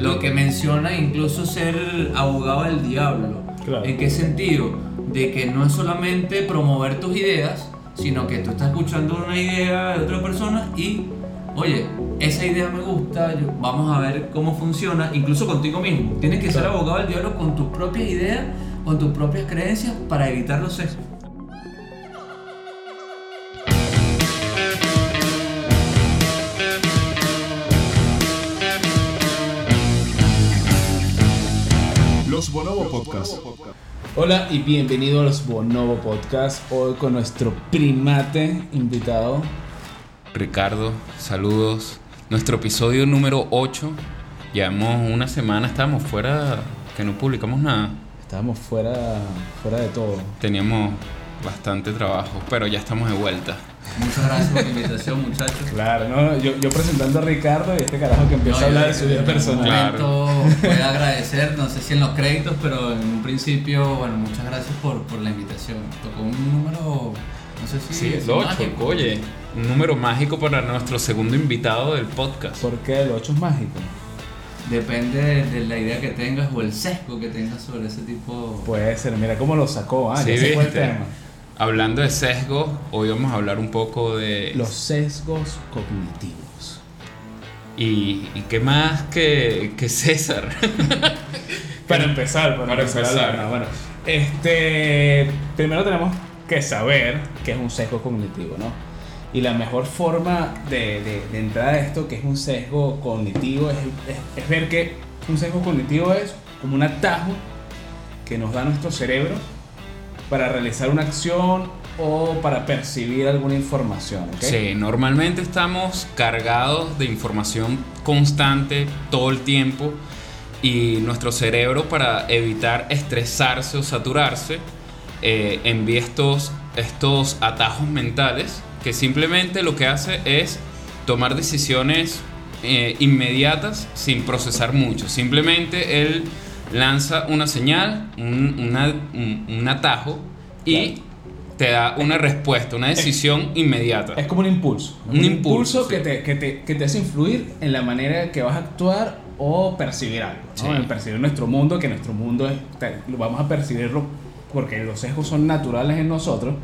lo que menciona incluso ser abogado del diablo. Claro. ¿En qué sentido? De que no es solamente promover tus ideas, sino que tú estás escuchando una idea de otra persona y, oye, esa idea me gusta, yo- vamos a ver cómo funciona, incluso contigo mismo. Tienes que ser abogado del diablo con tus propias ideas, con tus propias creencias para evitar los sesgos. Los Bonobo Podcast. Hola y bienvenido a los Bonobo Podcast. Hoy con nuestro primate invitado. Ricardo, saludos. Nuestro episodio número 8. Llevamos una semana, estábamos fuera, que no publicamos nada. Estábamos fuera, fuera de todo. Teníamos bastante trabajo, pero ya estamos de vuelta. Muchas gracias por la invitación, muchachos. Claro, ¿no? Yo, yo presentando a Ricardo y este carajo que empieza a hablar yo- de su vida personal. Claro. Voy a agradecer, no sé si en los créditos, pero en un principio, bueno, muchas gracias por, por la invitación. Tocó un número, no sé si Sí, el 8, mágico. oye. Un número mágico para nuestro segundo invitado del podcast. ¿Por qué el 8 es mágico? Depende de, de la idea que tengas o el sesgo que tengas sobre ese tipo. Puede ser, mira cómo lo sacó, ah, Sí, ya se fue el viste. tema. Hablando de sesgos, hoy vamos a hablar un poco de... Los sesgos cognitivos. ¿Y, y qué más que, que César? Para empezar, para, Para empezar, empezar. no, bueno, este, primero tenemos que saber qué es un sesgo cognitivo, ¿no? Y la mejor forma de, de, de entrar a esto, que es un sesgo cognitivo, es, es- es ver que un sesgo cognitivo es como un atajo que nos da nuestro cerebro para realizar una acción o para percibir alguna información. Sí, normalmente estamos cargados de información constante todo el tiempo y nuestro cerebro para evitar estresarse o saturarse eh, envía estos, estos atajos mentales que simplemente lo que hace es tomar decisiones eh, inmediatas sin procesar mucho. Simplemente él lanza una señal, un, una- un- un atajo y te da una respuesta, una decisión inmediata. Es como un impulso. Un impulso, que, sí. te, que, te, que te hace influir en la manera que vas a actuar o percibir algo. ¿no? Sí. En percibir nuestro mundo, que nuestro mundo es, te- lo vamos a percibirlo porque los sesgos son naturales en nosotros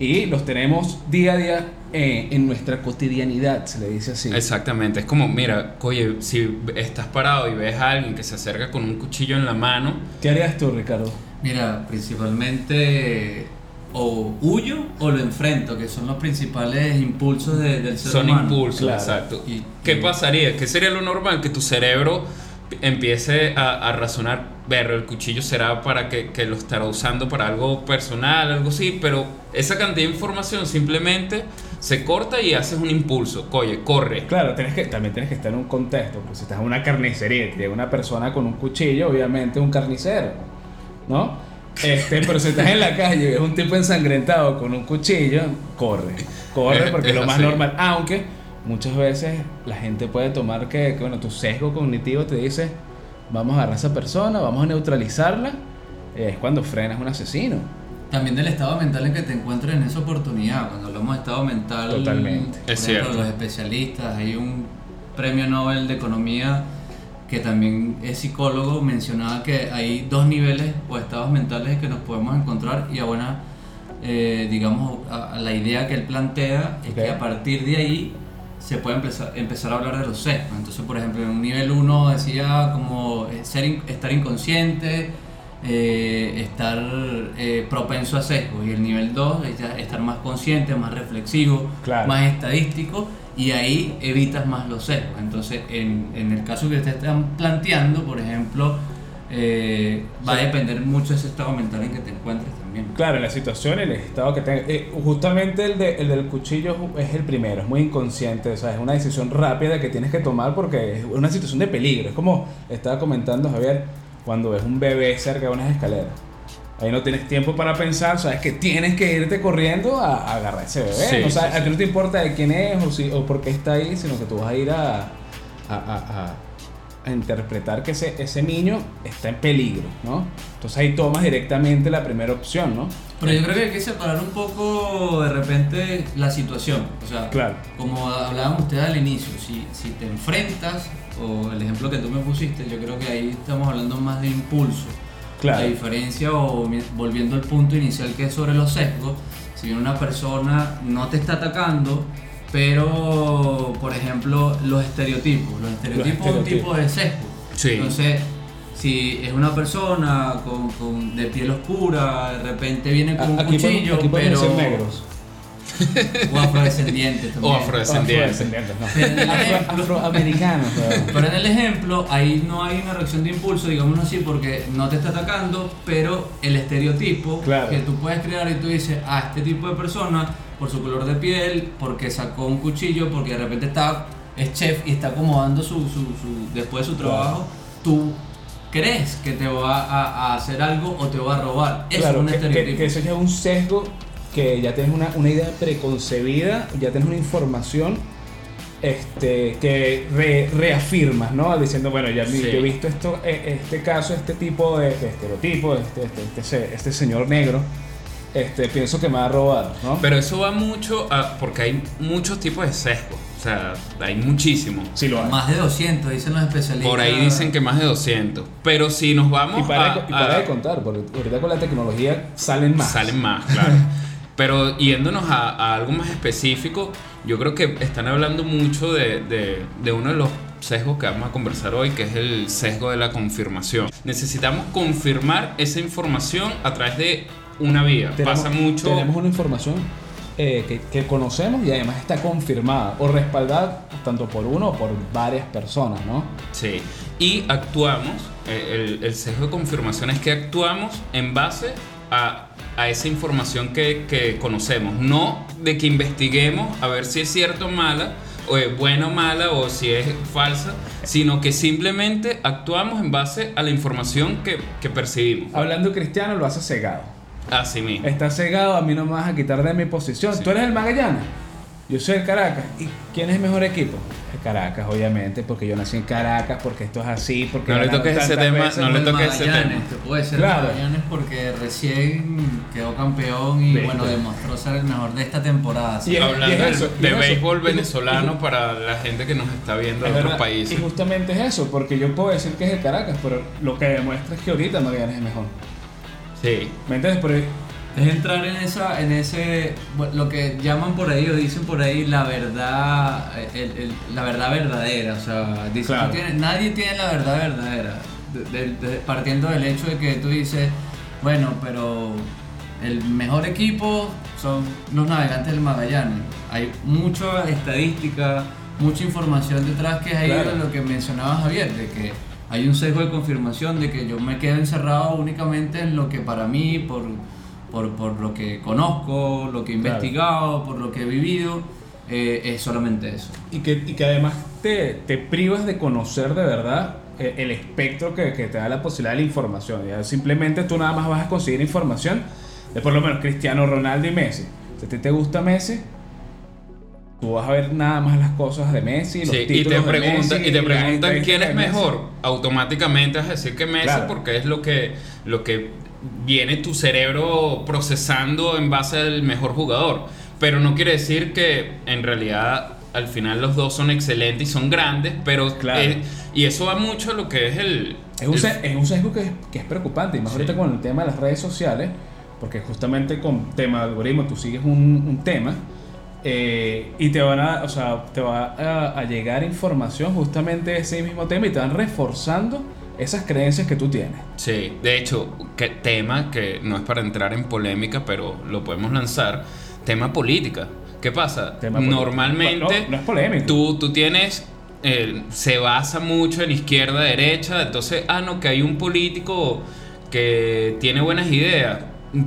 y los tenemos día a día eh, en nuestra cotidianidad, se le dice así. Exactamente, es como, mira, oye, si estás parado y ves a alguien que se acerca con un cuchillo en la mano, ¿Qué harías tú, Ricardo? Mira, principalmente o huyo o lo enfrento, que son los principales impulsos de- del ser son humano. impulsos, claro. exacto. Y- ¿Qué y- pasaría? ¿Qué sería lo normal? Que tu cerebro empiece a, a razonar, ver, el cuchillo será para que, que lo estará usando para algo personal, algo así, pero esa cantidad de información simplemente se corta y haces un impulso, oye, corre. Claro, tienes que, también tienes que estar en un contexto. Pues si estás en una carnicería y llega una persona con un cuchillo, obviamente un carnicero, ¿no? Este, pero si estás en la calle y ves un tipo ensangrentado con un cuchillo, corre. Corre porque es lo más así. normal. Aunque muchas veces la gente puede tomar que, que, bueno, tu sesgo cognitivo te dice, vamos a agarrar a esa persona, vamos a neutralizarla. Es cuando frenas un asesino. También del estado mental en que te encuentres en esa oportunidad. Cuando hablamos de estado mental, Totalmente. por Es ejemplo, cierto. los especialistas, hay un premio Nobel de Economía que también es psicólogo, mencionaba que hay dos niveles o estados mentales que nos podemos encontrar y a buena, eh, digamos, a, a la idea que él plantea es Ok. que a partir de ahí se puede empezar, empezar a hablar de los sesgos. Entonces, por ejemplo, en un nivel 1 decía como ser, in- estar inconsciente, eh, estar eh, propenso a sesgos. Y el nivel 2 es ya estar más consciente, más reflexivo, Claro. más estadístico. Y ahí evitas más los sesgos. Entonces, en, en el caso que ustedes están planteando, por ejemplo, eh, va a depender mucho de ese estado mental en que te encuentres Claro, en la situación, el estado que tenga. eh, justamente el, de- el del cuchillo es el primero, es muy inconsciente, o sea, es una decisión rápida que tienes que tomar porque es una situación de peligro. Es como estaba comentando Javier, cuando ves un bebé cerca de unas escaleras. Ahí no tienes tiempo para pensar, sabes que tienes que irte corriendo a, a agarrar ese bebé. Sí, o sea, sí, a ti sí. no te importa de quién es o, si, o por qué está ahí, sino que tú vas a ir a, a, a- a- interpretar que ese, ese niño está en peligro, ¿no? Entonces ahí tomas directamente la primera opción, ¿no? Pero yo creo que hay que separar un poco de repente la situación. O sea, Claro. como hablábamos ustedes al inicio, si, si te enfrentas o el ejemplo que tú me pusiste, yo creo que ahí estamos hablando más de impulso. Claro. La diferencia, o volviendo al punto inicial que es sobre los sesgos, si bien una persona no te está atacando, pero, por ejemplo, los estereotipos. Los estereotipos es un tipo de sesgo. Sí. Entonces, si es una persona con, con- de piel oscura, de repente viene con un Aquí cuchillo, aquí pero... ser negros. O afrodescendiente también. O afrodescendiente. Afrodescendientes, no. Ejemplo- afroamericanos. Pero en el ejemplo, ahí no hay una reacción de impulso, digámoslo así, porque no te está atacando, pero el estereotipo Claro. que tú puedes crear y tú dices, ah, este tipo de persona, por su color de piel, porque sacó un cuchillo, porque de repente está, es chef y está acomodando su, su, su- después de su trabajo, tú crees que te va a, a hacer algo o te va a robar. Eso Claro, es un que, que- estereotipo. que eso ya es un sesgo que ya tienes una, una idea preconcebida, ya tienes una información este, que re- reafirmas, ¿no? Diciendo, bueno, ya Sí. yo he visto esto, eh, este caso, este tipo de, de estereotipo, este, este, este, este señor negro, este, pienso que me va a robar, ¿no? Pero eso va mucho a, porque hay muchos tipos de sesgos. O sea, hay muchísimos. sí lo hay. Más de 200, dicen los especialistas. Por ahí dicen que más de 200. Pero si nos vamos Y para, a, de, y para a- de contar, porque ahorita con la tecnología salen más. Salen más, claro. Pero yéndonos a, a algo más específico, yo creo que están hablando mucho de, de- de uno de los sesgos que vamos a conversar hoy, que es el sesgo de la confirmación. Necesitamos confirmar esa información a través de una vía. Tenemos- Pasa mucho... Tenemos una información eh, que, que conocemos y además está confirmada o respaldada tanto por uno o por varias personas, ¿no? Sí. Y actuamos, eh, el, el sesgo de confirmación es que actuamos en base a, a esa información que, que conocemos, no de que investiguemos a ver si es cierta o mala, o es buena o mala, o si es falsa, sino que simplemente actuamos en base a la información que, que percibimos. Hablando cristiano lo hace cegado. Así mismo. Está cegado, a mí no me vas a quitar de mi posición. Sí. Tú eres el Magallanes, yo soy el Caracas. ¿Y quién es el mejor equipo? El Caracas, obviamente, porque yo nací en Caracas, porque esto es así, porque No le toques ese tema, veces. no le toques ese tema. Te puede ser Claro. el Magallanes porque recién quedó campeón y bueno, demostró ser el mejor de esta temporada. Y Hablando es y de es béisbol Y- y- venezolano para la gente que nos está viendo de Es otros países. Y justamente es eso, porque yo puedo decir que es el Caracas, pero lo que demuestra es que ahorita Magallanes es mejor. Sí. ¿Me entiendes? Pero Es entrar en esa, en ese, lo que llaman por ahí o dicen por ahí la verdad, el- el- la verdad verdadera. O sea, dicen, Claro. tienes- nadie tiene la verdad verdadera. De- de- de- partiendo del hecho de que tú dices, bueno, pero el mejor equipo son los navegantes del Magallanes. Hay mucha estadística, mucha información detrás que es ahí Claro. de lo que mencionaba Javier, de que hay un sesgo de confirmación de que yo me quedo encerrado únicamente en lo que para mí, por, por, por lo que conozco, lo que he Claro. investigado, por lo que he vivido, eh, es solamente eso. Y que, y que además te, te privas de conocer de verdad eh, el espectro que, que te da la posibilidad de la información. Ya simplemente tú nada más vas a conseguir información de por lo menos Cristiano Ronaldo y Messi. Si a ti te gusta Messi, tú vas a ver nada más las cosas de Messi, los Sí, y te títulos de preguntan, Messi, y te preguntan quién es Messi. mejor. Automáticamente vas a decir que Messi Claro. porque es lo que, lo que viene tu cerebro procesando en base al mejor jugador. Pero no quiere decir que en realidad al final los dos son excelentes y son grandes, pero Claro. y eso va mucho a lo que es el... Es un, el- es un sesgo que es, que es preocupante, y más Sí. ahorita con el tema de las redes sociales, porque justamente con tema de algoritmo tú sigues un, un tema eh, y te van a, o sea, te va a, a llegar información justamente de ese mismo tema y te van reforzando esas creencias que tú tienes. Sí, de hecho, que tema que no es para entrar en polémica, pero lo podemos lanzar, tema política. ¿Qué pasa? Tema. Normalmente No, no es polémico. tú, tú tienes, eh, se basa mucho en izquierda, derecha, entonces, ah, no, que hay un político que tiene buenas ideas.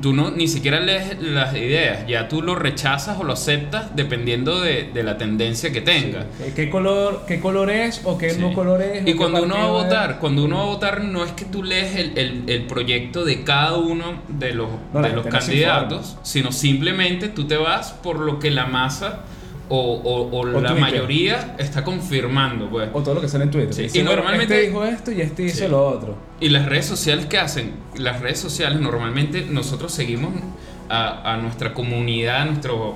Tú no, ni siquiera lees las ideas, ya tú lo rechazas o lo aceptas dependiendo de, de la tendencia que tenga. ¿Qué, qué color, ¿Qué color es o qué Sí. no color es? Y cuando uno va a es? votar, cuando uno va a votar no es que tú lees el, el- el proyecto de cada uno de los, No, de los candidatos, sino simplemente tú te vas por lo que la masa o, o- o la Twitter. mayoría está confirmando. Pues. O todo lo que sale en Twitter. Sí, Dice, y normalmente- Este dijo esto y este dice Sí. lo otro. Y las redes sociales que hacen, las redes sociales normalmente nosotros seguimos a, a nuestra comunidad, a nuestros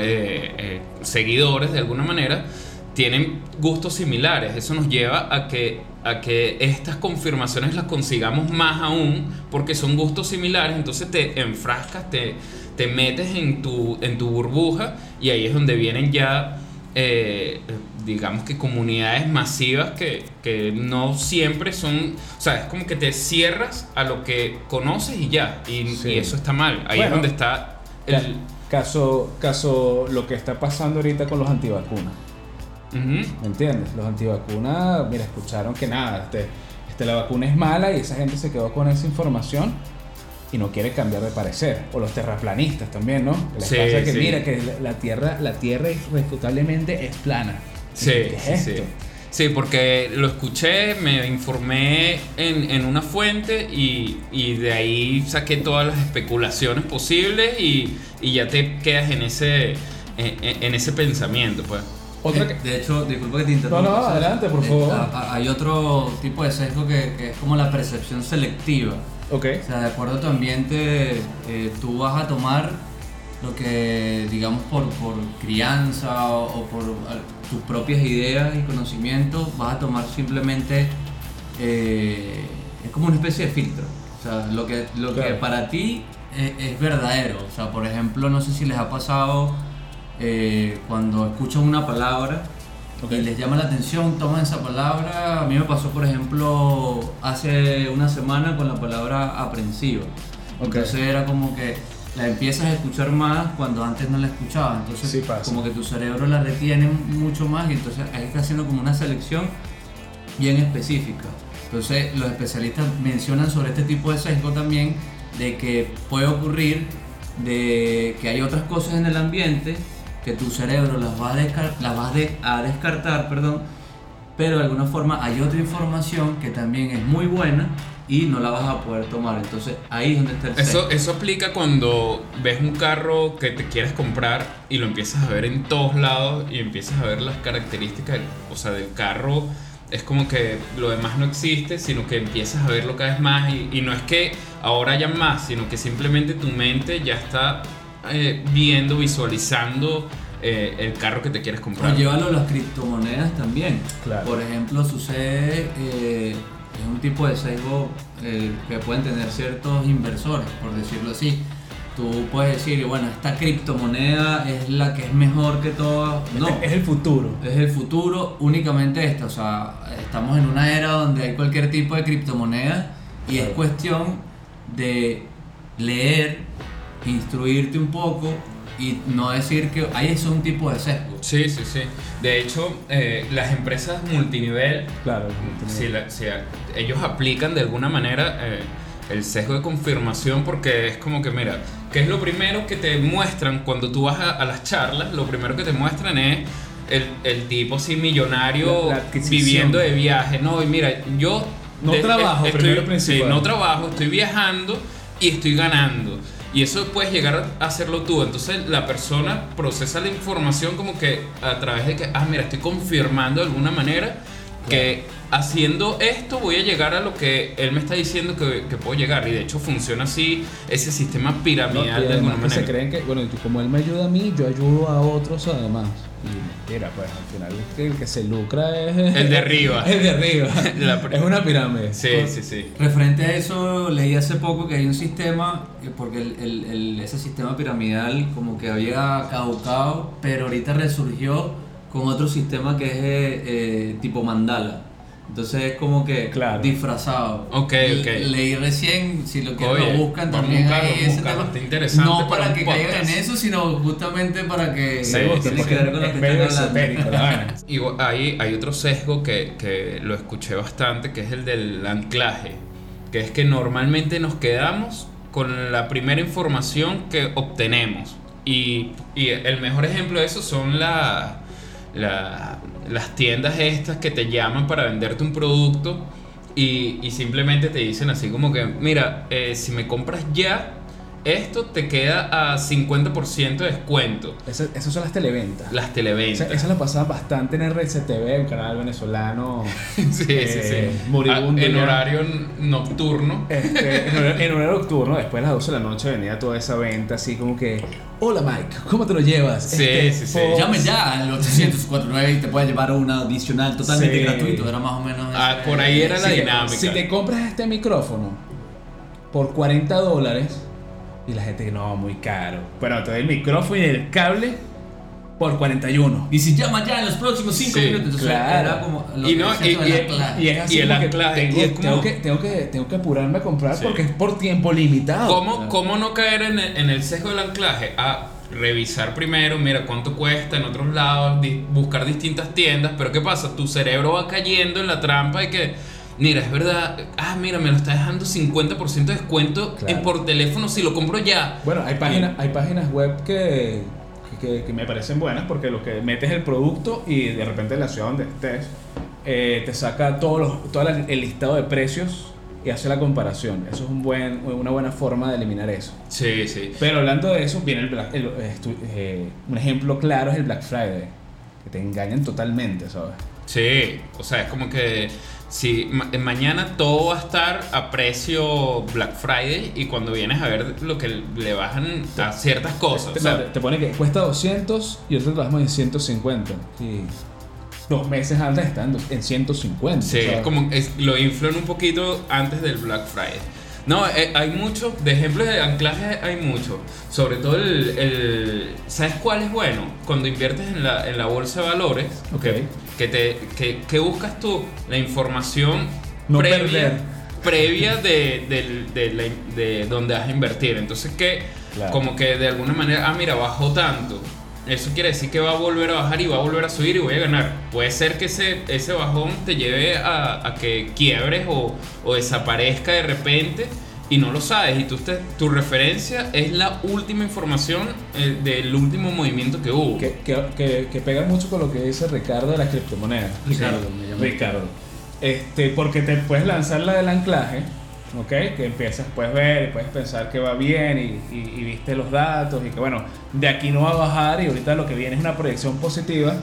eh, eh, seguidores de alguna manera, tienen gustos similares. Eso nos lleva a que, a que estas confirmaciones las consigamos más aún porque son gustos similares. Entonces te enfrascas, te, te metes en tu, en tu burbuja y ahí es donde vienen ya, eh, digamos que comunidades masivas que, que no siempre son, o sea, es como que te cierras a lo que conoces y ya, y, Sí. y eso está mal. Ahí Bueno, es donde está el... Caso, caso lo que está pasando ahorita con los antivacunas. Ujú. ¿Me entiendes? Los antivacunas, mira, escucharon que nada, este, este, la vacuna es mala y esa gente se quedó con esa información y no quiere cambiar de parecer. O los terraplanistas también, ¿no? Les Sí, pasa que sí. mira, que la, tierra, la tierra irrefutablemente es plana. Sí, ¿Qué es sí, esto? sí. Sí, porque lo escuché, me informé en, en una fuente y, y de ahí saqué todas las especulaciones posibles y, y ya te quedas en ese, en, ese pensamiento, pues. Otra Eh, que- De hecho, disculpa que te interrumpa. No, no, adelante, por Eh, favor. hay otro tipo de sesgo que, que es como la percepción selectiva. Ok. O sea, de acuerdo a tu ambiente, eh, tú vas a tomar lo que, digamos, por, por crianza o, o por tus propias ideas y conocimientos, vas a tomar simplemente, eh, es como una especie de filtro. O sea, lo que, lo que para ti es, es verdadero. O sea, por ejemplo, no sé si les ha pasado eh, cuando escuchan una palabra Y les llama la atención, toman esa palabra. A mí me pasó, por ejemplo, hace una semana con la palabra aprensiva. Entonces era como que la empiezas a escuchar más cuando antes no la escuchabas. Entonces, Sí como que tu cerebro la retiene mucho más y entonces ahí está haciendo como una selección bien específica. Entonces, los especialistas mencionan sobre este tipo de sesgo también de que puede ocurrir de que hay otras cosas en el ambiente que tu cerebro las va a, descar- las va a de- a descartar, perdón, pero de alguna forma hay otra información que también es muy buena y no la vas a poder tomar. Entonces, ahí es donde está el Eso, eso aplica cuando ves un carro que te quieres comprar y lo empiezas a ver en todos lados y empiezas a ver las características, o sea, del carro. Es como que lo demás no existe, sino que empiezas a verlo cada vez más y, y no es que ahora haya más, sino que simplemente tu mente ya está eh, viendo, visualizando eh, el carro que te quieres comprar. O llévalo a las criptomonedas también. Claro. Por ejemplo, sucede, eh, es un tipo de sesgo eh, que pueden tener ciertos inversores, por decirlo así. Tú puedes decir, bueno, esta criptomoneda es la que es mejor que todas. No, Es el futuro. es el futuro únicamente esta. O sea, estamos en una era donde hay cualquier tipo de criptomoneda y es Claro. cuestión de leer, instruirte un poco y no decir que ahí es un tipo de sesgo. Sí, sí, sí. De hecho, eh, las empresas multinivel Claro. si, la- si a- ellos aplican de alguna manera eh, el sesgo de confirmación porque es como que, mira, ¿qué es lo primero que te muestran cuando tú vas a, a las charlas? Lo primero que te muestran es el, el tipo así millonario La- la adquisición. viviendo de viaje. No, y mira, yo... No trabajo, primero principal. sí, no trabajo, estoy viajando y estoy ganando. Y eso puedes llegar a hacerlo tú. Entonces la persona procesa la información como que a través de que, ah, mira, estoy confirmando de alguna manera que haciendo esto voy a llegar a lo que él me está diciendo que, que puedo llegar. Y de hecho funciona así ese sistema No, piramidal de alguna que se manera. creen que, bueno, como él me ayuda a mí, yo ayudo a otros además. Y mira, pues al final el que, el que se lucra es El de arriba. el de arriba. La es una pirámide. Sí, sí, sí. Referente a eso, leí hace poco que hay un sistema, eh, porque el, el- el- ese sistema piramidal como que había caducado, pero ahorita resurgió con otro sistema que es eh, eh, tipo mandala. Entonces es como que Claro. disfrazado. Ok, ok. Leí recién, si lo quieren Oye, lo buscan también buscarlo, ahí ese tema. está interesante no para para que caigan en eso, sino justamente para que Sí, con lo que medio hablando. esotérico, la. Igual, hay, hay otro sesgo que, que lo escuché bastante, que es el del anclaje, que es que normalmente nos quedamos con la primera información que obtenemos. Y, y el mejor ejemplo de eso son la- la- las tiendas estas que te llaman para venderte un producto y, simplemente te dicen así como que, mira, eh, si me compras ya, esto te queda a 50% de descuento. Esas, esas son las televentas. Las televentas. esa la pasaban bastante en RCTV, un canal venezolano. sí, sí, eh, sí. moribundo Ah, en ya. horario nocturno. Este, en, horario, en horario nocturno, después de las 12 de la noche, venía toda esa venta así como que: Hola Mike, ¿cómo te lo llevas? Sí, Este, sí, sí. Fox- Llame ya al 849 y te puede llevar una adicional totalmente Sí. gratuito. Era más o menos. Ah, por ahí era la Si te- dinámica. Si te compras este micrófono por 40 dólares, y la gente, no, muy caro. Bueno, te doy el micrófono y el cable por 41. Y si llama ya en los próximos 5 Sí, minutos, entonces claro. como. Y no, y- de y-. Y es así Y el anclaje, tengo, que, tengo, que, tengo que apurarme a comprar Sí. porque es por tiempo limitado. ¿Cómo, ¿Cómo no caer en el, en el sesgo del anclaje? A revisar primero, mira cuánto cuesta en otros lados, buscar distintas tiendas, pero ¿qué pasa? Tu cerebro va cayendo en la trampa y que, mira, es verdad, ah, mira, me lo está dejando 50% de descuento Claro. en por teléfono si lo compro ya. Bueno, hay páginas, hay páginas web que, que, que me parecen buenas porque lo que metes el producto y de repente en la ciudad donde estés eh, te saca todos los, todo el listado de precios y hace la comparación. Eso es un buen, una buena forma de eliminar eso. Sí, sí. Pero hablando de eso, viene el Black- el- estu- eh, un ejemplo claro es el Black Friday, que te engañan totalmente, ¿sabes? Sí, o sea, es como que si ma- mañana todo va a estar a precio Black Friday y cuando vienes a ver lo que le bajan a ciertas cosas. Te, o sea, te- te pone que cuesta 200 y otros lo bajamos en 150. Y dos meses antes están en 150. Sí, ¿sabes? es como es- lo inflan un poquito antes del Black Friday. No, eh, hay mucho, de ejemplos de anclaje hay mucho. Sobre todo el, el- ¿Sabes cuál es bueno? Cuando inviertes en la, en la bolsa de valores, Ok. que, que te, que, que buscas tú la información No previa, perder. previa de, de, de donde vas a invertir. Entonces que Claro. como que de alguna manera, ah, mira, bajó tanto. Eso quiere decir que va a volver a bajar y va a volver a subir y voy a ganar. Puede ser que ese, ese bajón te lleve a, a que quiebres o, o desaparezca de repente y no lo sabes. Y tú te- tu referencia es la última información eh, del último movimiento que hubo. Que, que, que, que pega mucho con lo que dice Ricardo de las criptomonedas. Ricardo, me llamo. Ricardo. Este, porque te puedes lanzar la del anclaje, ¿ok? Que empiezas, puedes ver y puedes pensar que va bien y, y- y viste los datos y que bueno, de aquí no va a bajar y ahorita lo que viene es una proyección positiva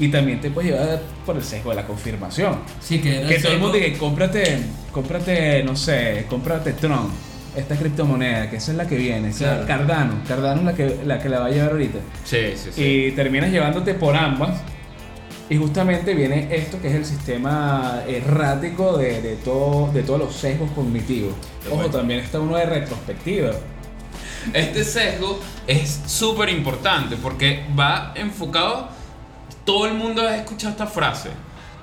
y también te puedes llevar por el sesgo de la confirmación. Sí, que Que todo el mundo diga, cómprate, cómprate, no sé, cómprate Tron, esta criptomoneda, que esa es la que viene, esa Claro. Cardano, Cardano es la que, la que la va a llevar ahorita. Sí, sí, sí. Y terminas llevándote por ambas. Y justamente viene esto que es el sistema errático de, de, todo, de todos los sesgos cognitivos. Ojo, Bueno. también está uno de retrospectiva. Este sesgo es súper importante porque va enfocado. Todo el mundo ha escuchado esta frase.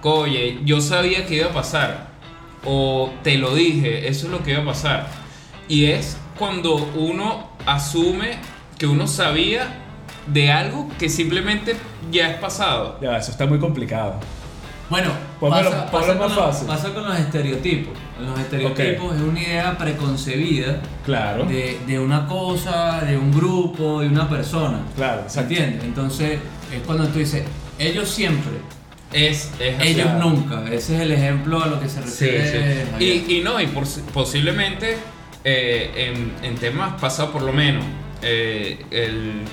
Oye, yo sabía que iba a pasar. O te lo dije, eso es lo que iba a pasar. Y es cuando uno asume que uno sabía de algo que simplemente ya es pasado. Ya, eso está muy complicado. Bueno, Póngalo- pasa, pasa más con los, fácil. pasa con los estereotipos. Los estereotipos es una idea preconcebida Claro. de, de una cosa, de un grupo, de una persona. Claro, ¿Se exacto. entiende? Entonces, es cuando tú dices, ellos siempre, Es, es ellos Claro. nunca. Ese es el ejemplo a lo que se Sí, refiere. sí. allá. Y, y no, y por- posiblemente eh, en, en temas pasados por lo menos, eh, el,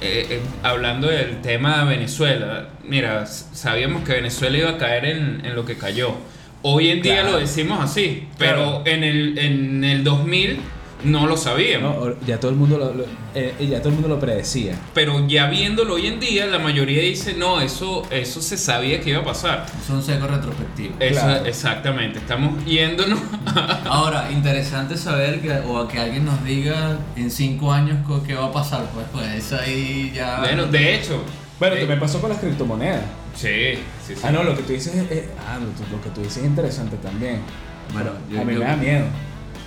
eh, eh, hablando del tema de Venezuela, mira, sabíamos que Venezuela iba a caer en, en lo que cayó. Hoy en día Claro. lo decimos así, pero Claro. en, el, en el 2000 no lo sabíamos. No, ya todo el mundo lo, lo- eh, ya todo el mundo lo predecía. Pero ya viéndolo hoy en día, la mayoría dice, no, eso, eso se sabía que iba a pasar. Es un seco retrospectivo. Eso, Claro. Exactamente, estamos yéndonos Ahora, interesante saber que, o que alguien nos diga en cinco años qué va a pasar. Pues, pues eso ahí ya. Bueno, de hecho. Bueno, eh, también pasó con las criptomonedas. Sí, sí, sí. Ah, no, lo que tú dices es, es- ah, lo que tú dices es interesante también. Bueno, yo- a mí yo- me da miedo.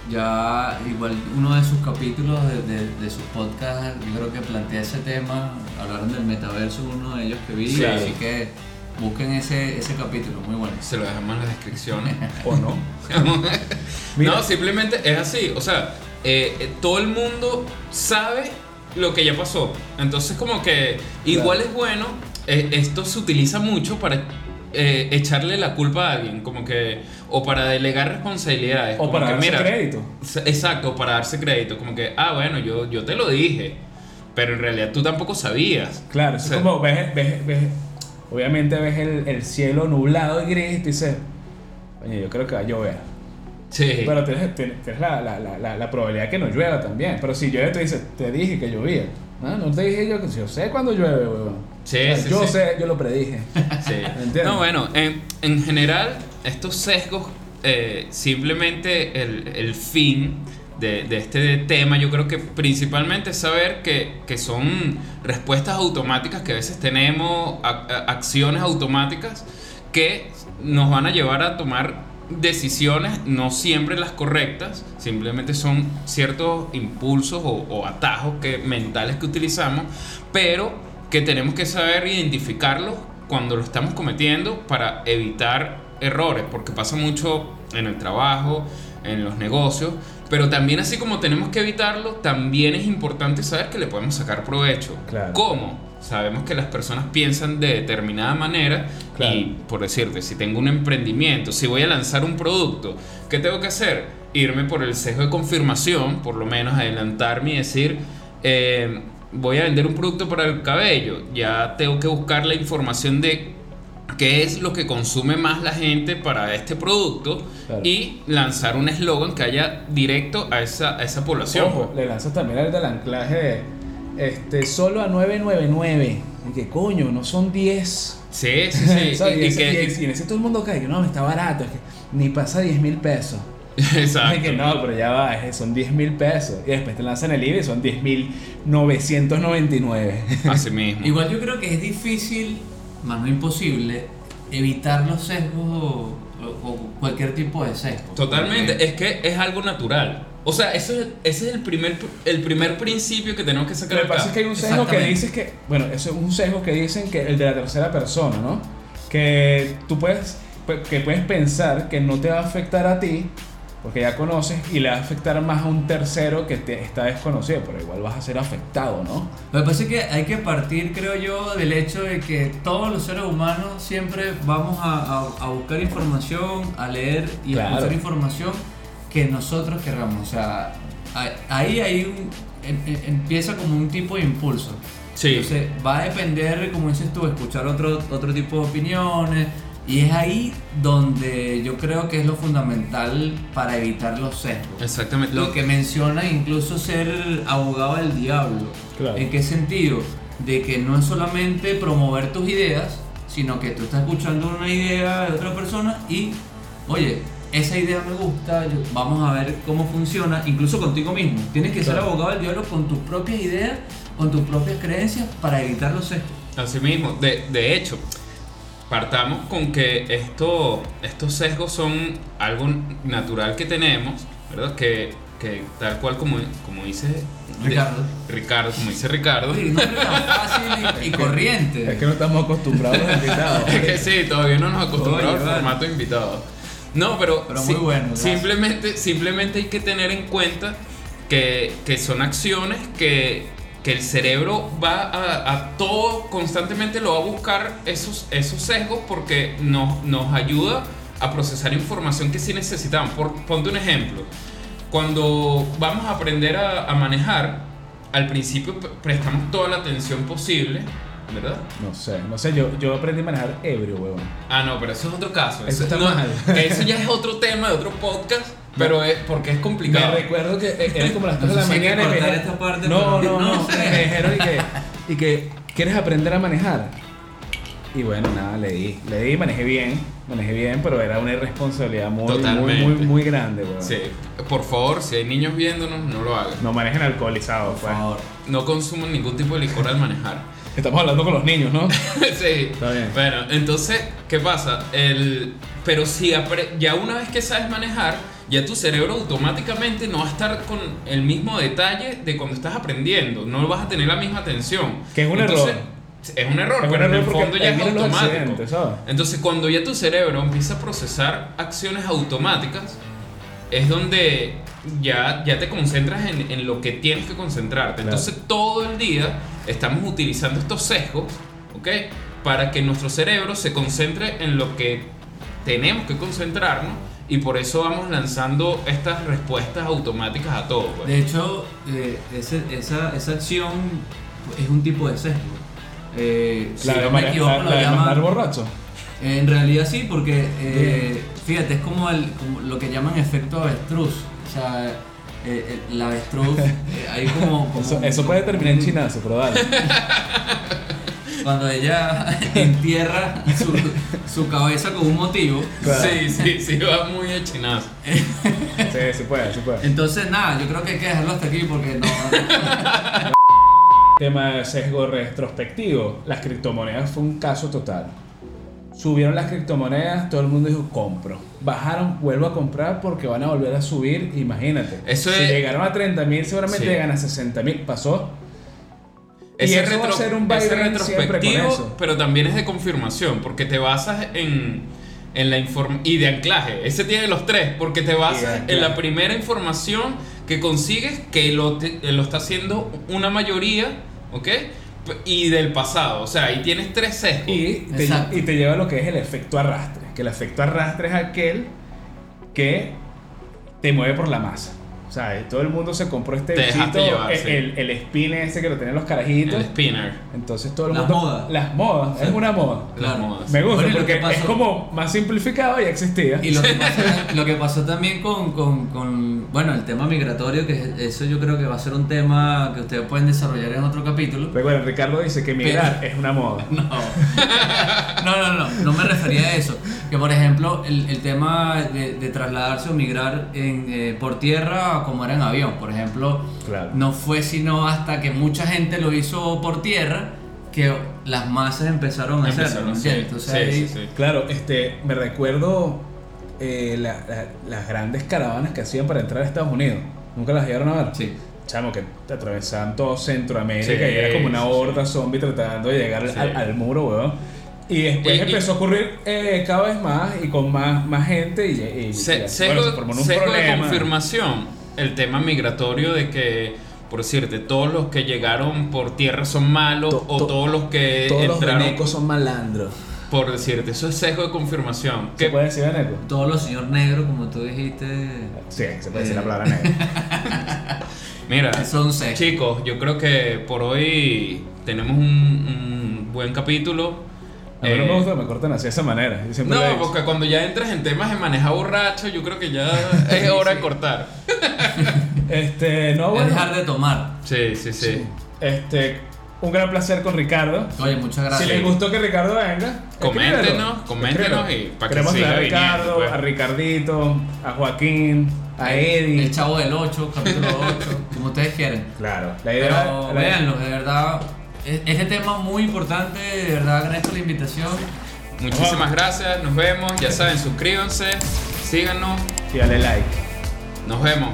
Ya, igual uno de sus capítulos de, de, de sus podcasts, yo creo que plantea ese tema. Hablaron del metaverso, uno de ellos que vi. Así que busquen ese, ese capítulo, muy bueno. Se lo dejamos en las descripciones. ¿O no? No, simplemente es así. O sea, eh, eh, todo el mundo sabe lo que ya pasó. Entonces, como que igual es bueno. eh, esto se utiliza mucho para eh, echarle la culpa a alguien, como que, o para delegar responsabilidades. O para que, darse mira, crédito. Exacto, para darse crédito, como que, ah, bueno, yo, yo te lo dije, pero en realidad tú tampoco sabías. Claro, O es sea, como ves, ves, ves- obviamente ves el, el cielo nublado y gris y dices, oye, yo creo que va a llover. Sí. Pero tienes, tienes- tienes la, la, la, la, probabilidad que no llueva también. Pero si llueve, te dices, te dije que llovía. Ah, no te dije yo que yo sé cuándo llueve, weón. Sí, O sea, sí, yo sí. sé, yo lo predije. Sí. ¿Entiendes? No, bueno, en, en general, estos sesgos, eh, simplemente el, el fin de, de este tema, yo creo que principalmente es saber que, que son respuestas automáticas que a veces tenemos, a- a- acciones automáticas que nos van a llevar a tomar decisiones, no siempre las correctas, simplemente son ciertos impulsos o, o atajos que, mentales que utilizamos, pero que tenemos que saber identificarlos cuando lo estamos cometiendo para evitar errores, porque pasa mucho en el trabajo, en los negocios, pero también así como tenemos que evitarlo, también es importante saber que le podemos sacar provecho. Claro. ¿Cómo? Sabemos que las personas piensan de determinada manera Claro. y por decirte, si tengo un emprendimiento, si voy a lanzar un producto, ¿qué tengo que hacer? Irme por el sesgo de confirmación, por lo menos adelantarme y decir, eh, voy a vender un producto para el cabello, ya tengo que buscar la información de qué es lo que consume más la gente para este producto Claro. y lanzar un eslogan que haya directo a esa, a esa población. Ojo, le lanzas también el del anclaje de, este, solo a 999. Y que coño, no son 10. Sí, sí, sí. ¿Sabes? y- y, y que- y- y en ese todo el mundo cae que no, está barato, es que ni pasa 10 mil pesos. Exacto. Es que no, pero ya va, son 10 mil pesos. Y después te lanzan el IVA y son 10 mil 999. Así mismo. Igual yo creo que es difícil, más no imposible, evitar los sesgos o, cualquier tipo de sesgo. Totalmente, Porque- es que es algo natural. O sea, eso es- ese es el primer, el primer principio que tenemos que sacar Lo que pasa es que hay un sesgo que dices que, bueno, eso es un sesgo que dicen que el de la tercera persona, ¿no? Que tú puedes, pu- que puedes pensar que no te va a afectar a ti, porque ya conoces, y le va a afectar más a un tercero que te está desconocido, pero igual vas a ser afectado, ¿no? Lo que pasa es que hay que partir, creo yo, del hecho de que todos los seres humanos siempre vamos a, a- a buscar información, a leer y a Claro. escuchar información que nosotros querramos. O sea, a- ahí hay un, em- em- empieza como un tipo de impulso. Sí. Entonces va a depender, como dices tú, escuchar otro, otro tipo de opiniones. Y es ahí donde yo creo que es lo fundamental para evitar los sesgos. Exactamente. Lo que menciona incluso ser abogado del diablo. Claro. ¿En qué sentido? De que no es solamente promover tus ideas, sino que tú estás escuchando una idea de otra persona y, oye, esa idea me gusta, yo- vamos a ver cómo funciona, incluso contigo mismo. Tienes que ser abogado del diablo con tus propias ideas, con tus propias creencias para evitar los sesgos. Así mismo, de, de hecho, partamos con que esto, estos sesgos son algo natural que tenemos, ¿verdad? Que, que tal cual como, como dice Ricardo. Ricardo, como dice Ricardo. Oye, no es tan fácil y, y corriente. Es que no estamos acostumbrados a invitados. Es que sí, todavía no nos acostumbramos al formato invitado. No, pero, Pero muy bueno. Simplemente, simplemente hay que tener en cuenta que, que son acciones que, que el cerebro va a, a todo, constantemente lo va a buscar esos, esos sesgos porque nos, nos ayuda a procesar información que sí necesitamos. Por, ponte un ejemplo. Cuando vamos a aprender a, a manejar, al principio pre- prestamos toda la atención posible, ¿verdad? No sé, no sé, yo, yo aprendí a manejar ebrio, huevón. Ah, no, pero eso es otro caso. Eso está no, mal. Eso ya es otro tema de otro podcast, pero es porque es Me complicado. recuerdo que eh, eran como las 3 de No la mañana y me esta parte, No, no, no, no sé. me dijeron y que, y que ¿quieres aprender a manejar? Y bueno, nada, le di, le di, manejé bien, manejé bien, pero era una irresponsabilidad muy, muy, Totalmente. muy, muy grande, weón. Sí, por favor, si hay niños viéndonos, no lo hagan. No manejen alcoholizados, Por pues. favor. No consuman ningún tipo de licor al manejar. Estamos hablando con los niños, ¿no? sí. Está bien. Bueno, entonces, ¿qué pasa? El, pero si apre- ya una vez que sabes manejar, ya tu cerebro automáticamente no va a estar con el mismo detalle de cuando estás aprendiendo. No vas a tener la misma atención. Que es un Entonces, error. Es un error, Es un pero en el fondo ya es automático. Entonces, cuando ya tu cerebro empieza a procesar acciones automáticas, es donde ya, ya te concentras en, en lo que tienes que concentrarte. Claro. Entonces, todo el día estamos utilizando estos sesgos, ¿ok? para que nuestro cerebro se concentre en lo que tenemos que concentrarnos y por eso vamos lanzando estas respuestas automáticas a todo. pues. De hecho, eh, ese- esa, esa acción es un tipo de sesgo. Eh, si La de, no me equivoco, la- lo la de llaman- mandar borracho. En realidad sí, porque eh, fíjate, es como, el, como lo que llaman efecto avestruz. O sea, eh, el avestruz, eh, hay como. como- Eso, eso puede terminar en chinazo, pero dale. Cuando ella entierra su, su cabeza con un motivo. Claro. Sí, sí, sí, va muy a chinazo. Sí, sí puede, sí puede. Entonces, nada, yo creo que hay que dejarlo hasta aquí porque no. Tema de sesgo retrospectivo. Las criptomonedas fue un caso total. Subieron las criptomonedas, todo el mundo dijo compro. Bajaron, vuelvo a comprar porque van a volver a subir. Imagínate. Eso si es- llegaron a 30 mil, seguramente Sí. llegan a 60 mil. Pasó. Y Ese, eso va a ser un ese retrospectivo, eso. pero también es de confirmación, porque te basas en, en la información y de anclaje. Ese tiene los tres, porque te basas en la primera información que consigues, que lo, te- lo está haciendo una mayoría, ¿ok? Y del pasado, o sea, ahí tienes tres sesgos. Y te, y te lleva a lo que es el efecto arrastre. Que el efecto arrastre es aquel que te mueve por la masa. O sea, todo el mundo se compró este Te dejaste bichito, llevar, el, sí. el, el spin ese que lo tienen los carajitos. el spinner. Entonces todo el Las mundo. modas. Las modas, es una moda. Las modas. Me gusta Bueno, porque que pasó- es como más simplificado y existía. Y lo que pasó, lo que pasó también con, con, con, bueno, el tema migratorio, que eso yo creo que va a ser un tema que ustedes pueden desarrollar en otro capítulo. Recuerda, Ricardo dice que migrar es una moda. No. no, no, no, no me refería a eso. Que por ejemplo, el, el tema de, de trasladarse o migrar en, eh, por tierra como era en avión, por ejemplo, Claro. no fue sino hasta que mucha gente lo hizo por tierra que las masas empezaron a hacerlo. Empezaron, ¿me sí? Entonces, sí, ahí- sí, sí. Claro, este, me recuerdo eh, la- la- las grandes caravanas que hacían para entrar a Estados Unidos. ¿Nunca las llegaron a ver? Sí. Chamo, que te atravesaban todo Centroamérica Sí, y era como una horda zombie tratando de llegar Sí. al, al muro, weón. Y después Y- y- empezó a ocurrir eh, cada vez más y con más, más gente y, y- y- Se- bueno, sesgo, se formó un sesgo de confirmación, el tema migratorio de que, por decirte, todos los que llegaron por tierra son malos To- o to- todos los que Todos los entraron venecos son malandros. por decirte, eso es sesgo de confirmación. ¿Se Que, puede decir veneco? Todos los señor negros, como tú dijiste, Sí, se puede decir Eh. la palabra negra. mira, son chicos, yo creo que por hoy tenemos un, un buen capítulo. A mí no Eh, me gusta que me corten así de esa manera. No, porque cuando ya entras en temas de manejar borracho, yo creo que ya es hora de cortar. Este, no, bueno. dejar de tomar. Sí, sí, sí. Este, un gran placer con Ricardo. Oye, muchas gracias. Si les gustó que Ricardo venga, Coméntenos, coméntenos y para que Queremos siga a viniendo, Ricardo, pues. a Ricardito, a Joaquín, a Eddie. El chavo del 8, capítulo 8, como ustedes quieren. Claro, la idea Pero la- véanlo, de verdad. Es- Este tema muy importante, de verdad agradezco la invitación. Muchísimas gracias, nos vemos. Ya saben, suscríbanse, síganos, y dale like. nos vemos.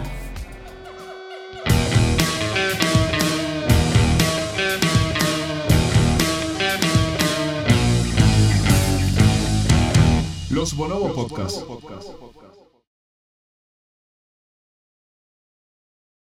Los Bonobo Podcast.